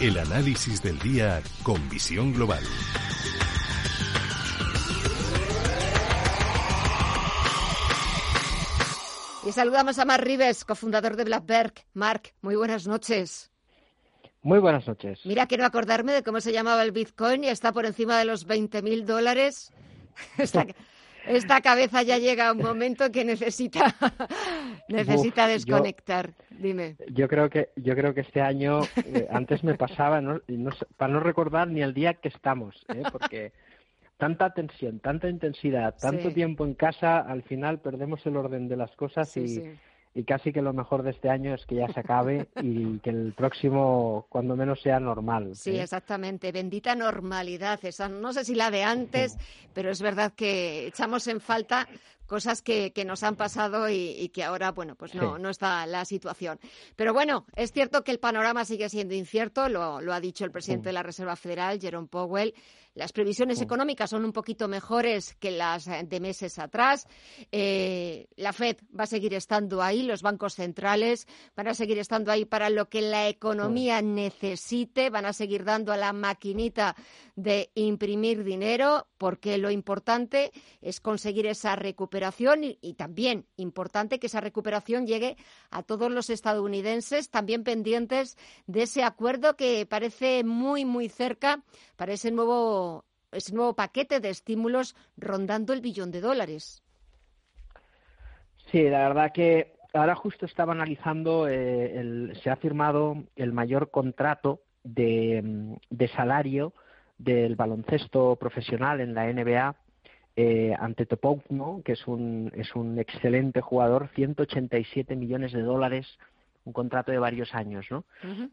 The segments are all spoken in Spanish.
El análisis del día con visión global. Y saludamos a Mark Rives, cofundador de Blackberg. Mark, muy buenas noches. Muy buenas noches. Mira, quiero acordarme de cómo se llamaba el Bitcoin y está por encima de los 20.000 dólares. Esta, cabeza ya llega a un momento que necesita, necesita desconectar. Dime. Yo creo que yo creo que este año eh, antes me pasaba para no recordar ni el día que estamos, ¿eh? porque tanta tensión, tanta intensidad, tanto tiempo en casa, al final perdemos el orden de las cosas y, y, casi que lo mejor de este año es que ya se acabe y que el próximo, cuando menos, sea normal. Sí, ¿eh? exactamente. Bendita normalidad. Esa, no sé si la de antes, pero es verdad que echamos en falta cosas que, que nos han pasado y, que ahora, bueno, pues no, no está la situación. Pero bueno, es cierto que el panorama sigue siendo incierto, lo, lo ha dicho el presidente de la Reserva Federal, Jerome Powell. Las previsiones económicas son un poquito mejores que las de meses atrás. Eh, la Fed va a seguir estando ahí, los bancos centrales van a seguir estando ahí para lo que la economía necesite, van a seguir dando a la maquinita de imprimir dinero, porque lo importante es conseguir esa recuperación y, también importante que esa recuperación llegue a todos los estadounidenses, también pendientes de ese acuerdo que parece muy, muy cerca para ese nuevo, ese nuevo paquete de estímulos rondando el billón de dólares. Sí, la verdad que ahora justo estaba analizando, eh, se ha firmado el mayor contrato de, de, salario del baloncesto profesional en la NBA eh, ante Topouno, que es un, es un excelente jugador, 187 millones de dólares un contrato de varios años, ¿no?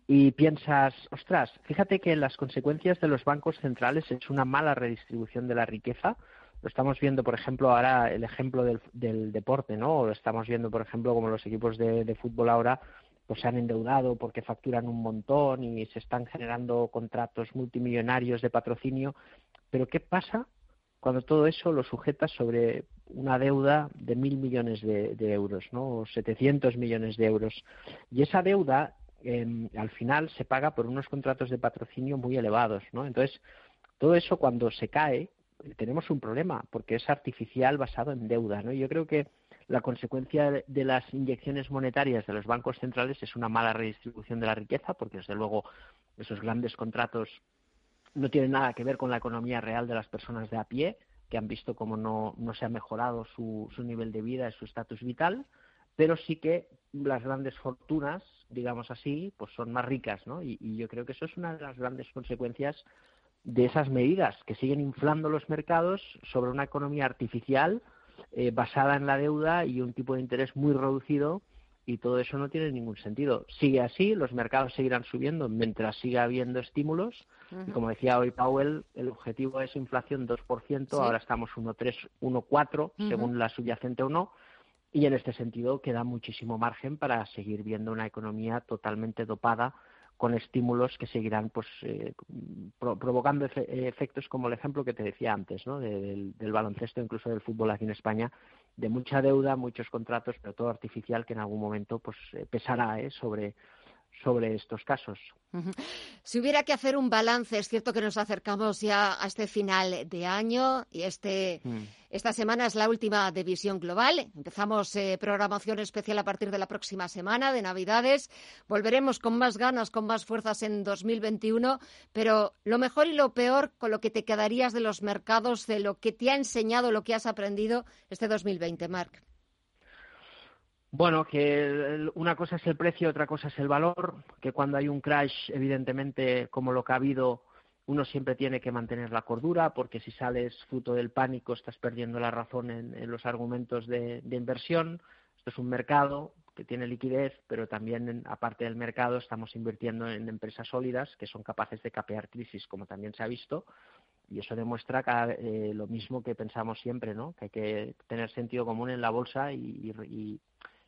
Y piensas, ostras, fíjate que las consecuencias de los bancos centrales es una mala redistribución de la riqueza. Lo estamos viendo, por ejemplo, ahora el ejemplo del, del deporte, ¿no? O lo estamos viendo, por ejemplo, como los equipos de, de fútbol ahora pues se han endeudado porque facturan un montón y se están generando contratos multimillonarios de patrocinio. Pero ¿qué pasa cuando todo eso lo sujetas sobre una deuda de mil millones de, euros, ¿no? O 700 millones de euros. Y esa deuda, em, al final, se paga por unos contratos de patrocinio muy elevados, ¿no? Entonces, todo eso cuando se cae, tenemos un problema, porque es artificial basado en deuda, ¿no? Yo creo que la consecuencia de las inyecciones monetarias de los bancos centrales es una mala redistribución de la riqueza, porque desde luego esos grandes contratos no tiene nada que ver con la economía real de las personas de a pie, que han visto cómo no, no se ha mejorado su, su nivel de vida y su estatus vital, pero sí que las grandes fortunas, digamos así, pues son más ricas, ¿no? Y, yo creo que eso es una de las grandes consecuencias de esas medidas que siguen inflando los mercados sobre una economía artificial eh, basada en la deuda y un tipo de interés muy reducido y todo eso no tiene ningún sentido. Sigue así, los mercados seguirán subiendo mientras siga habiendo estímulos. Y como decía hoy Powell, el objetivo es inflación 2%, ahora estamos 1,3, 1,4 según la subyacente o no. Y en este sentido queda muchísimo margen para seguir viendo una economía totalmente dopada con estímulos que seguirán pues eh, provocando efectos como el ejemplo que te decía antes ¿no? del, del, baloncesto incluso del fútbol aquí en España de mucha deuda muchos contratos pero todo artificial que en algún momento pues eh, pesará ¿eh? sobre sobre estos casos. Si hubiera que hacer un balance, es cierto que nos acercamos ya a este final de año y este, mm. esta semana es la última de Visión Global. Empezamos eh, programación especial a partir de la próxima semana, de Navidades. Volveremos con más ganas, con más fuerzas en 2021, pero lo mejor y lo peor con lo que te quedarías de los mercados, de lo que te ha enseñado, lo que has aprendido este 2020, Marc. Bueno, que una cosa es el precio, otra cosa es el valor, que cuando hay un crash, evidentemente, como lo que ha habido, uno siempre tiene que mantener la cordura, porque si sales fruto del pánico estás perdiendo la razón en, los argumentos de, inversión. Esto es un mercado que tiene liquidez, pero también, aparte del mercado, estamos invirtiendo en empresas sólidas que son capaces de capear crisis, como también se ha visto. Y eso demuestra eh, lo mismo que pensamos siempre, ¿no? Que hay que tener sentido común en la bolsa y y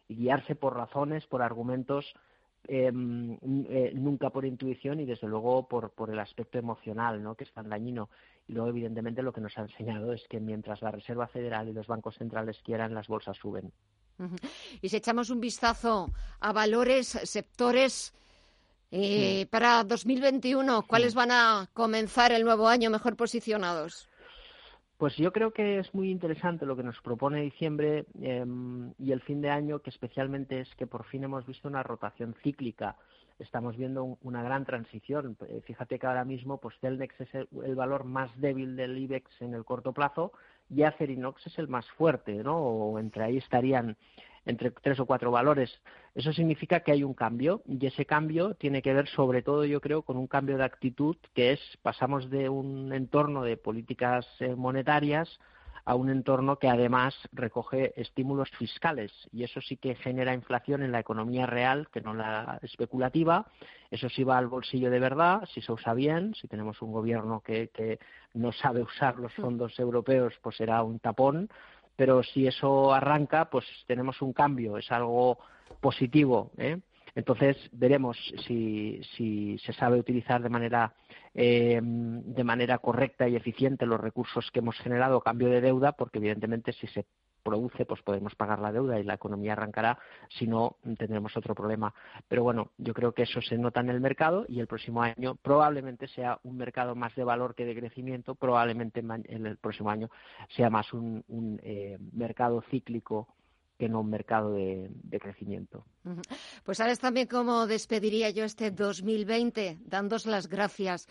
guiarse por razones, por argumentos, em, eh, nunca por intuición y desde luego por, por el aspecto emocional, ¿no? que es tan dañino. Y luego, evidentemente, lo que nos ha enseñado es que mientras la Reserva Federal y los bancos centrales quieran, las bolsas suben. Y si echamos un vistazo a valores, sectores Eh, para 2021, ¿cuáles van a comenzar el nuevo año mejor posicionados? Pues yo creo que es muy interesante lo que nos propone diciembre em, y el fin de año, que especialmente es que por fin hemos visto una rotación cíclica. Estamos viendo una gran transición. Eh, fíjate que ahora mismo pues Telnex es el, valor más débil del IBEX en el corto plazo y Acerinox es el más fuerte, ¿no? O entre ahí estarían entre tres o cuatro valores. Eso significa que hay un cambio y ese cambio tiene que ver sobre todo, yo creo, con un cambio de actitud que es pasamos de un entorno de políticas eh, monetarias a un entorno que además recoge estímulos fiscales y eso sí que genera inflación en la economía real, que no la especulativa. Eso sí va al bolsillo de verdad, si se usa bien, si tenemos un gobierno que, que no sabe usar los fondos europeos, pues será un tapón pero si eso arranca, pues tenemos un cambio, es algo positivo. ¿eh? Entonces veremos si, si, se sabe utilizar de manera eh, de manera correcta y eficiente los recursos que hemos generado cambio de deuda, porque evidentemente si se produce, pues podemos pagar la deuda y la economía arrancará, si no tendremos otro problema. Pero bueno, yo creo que eso se nota en el mercado y el próximo año probablemente sea un mercado más de valor que de crecimiento, probablemente en el próximo año sea más un, eh, mercado cíclico que no un mercado de, de, crecimiento. Pues sabes también cómo despediría yo este 2020, dándos las gracias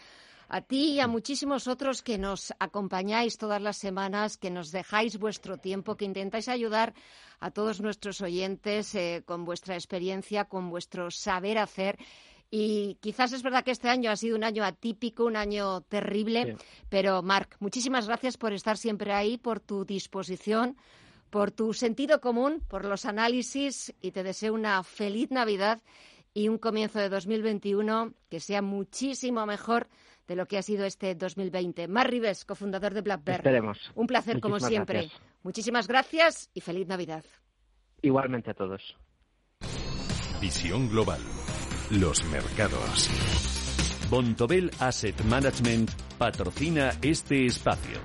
a ti y a muchísimos otros que nos acompañáis todas las semanas, que nos dejáis vuestro tiempo, que intentáis ayudar a todos nuestros oyentes eh, con vuestra experiencia, con vuestro saber hacer. Y quizás es verdad que este año ha sido un año atípico, un año terrible, pero Marc, muchísimas gracias por estar siempre ahí, por tu disposición, por tu sentido común, por los análisis y te deseo una feliz Navidad y un comienzo de 2021 que sea muchísimo mejor de lo que ha sido este 2020. Mar Rives, cofundador de Black Esperemos. Un placer, como siempre. Muchísimas gracias y feliz Navidad. Igualmente a todos. Visión Global. Los mercados. Bontobel Asset Management patrocina este espacio.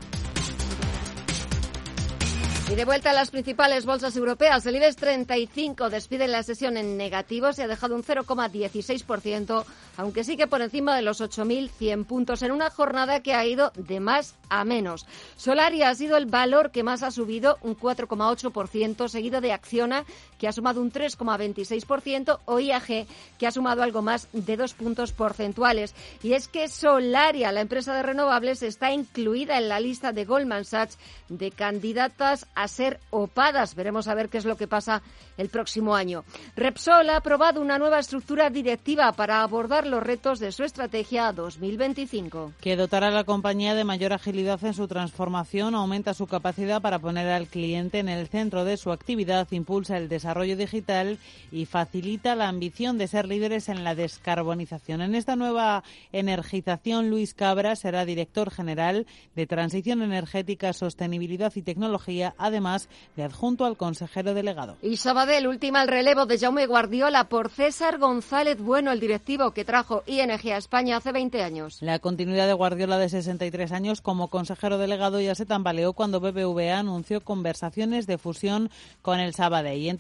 Y de vuelta a las principales bolsas europeas, el IBEX 35 despide la sesión en negativo, se ha dejado un 0,16%, aunque sigue por encima de los 8.100 puntos en una jornada que ha ido de más a menos. Solaria ha sido el valor que más ha subido, un 4,8%, seguido de Acciona, que ha sumado un 3,26%, o IAG, que ha sumado algo más de dos puntos porcentuales. Y es que Solaria, la empresa de renovables, está incluida en la lista de Goldman Sachs de candidatas a ser opadas. Veremos a ver qué es lo que pasa el próximo año. Repsol ha aprobado una nueva estructura directiva para abordar los retos de su estrategia 2025. Que dotará a la compañía de mayor agilidad en su transformación, aumenta su capacidad para poner al cliente en el centro de su actividad, impulsa el desarrollo digital y facilita la ambición de ser líderes en la descarbonización. En esta nueva energización, Luis Cabra será director general de Transición Energética, Sostenibilidad y Tecnología además de adjunto al consejero delegado. Y Sabadell última el relevo de Jaume Guardiola por César González Bueno, el directivo que trajo ING a España hace 20 años. La continuidad de Guardiola de 63 años como consejero delegado ya se tambaleó cuando BBVA anunció conversaciones de fusión con el Sabadell.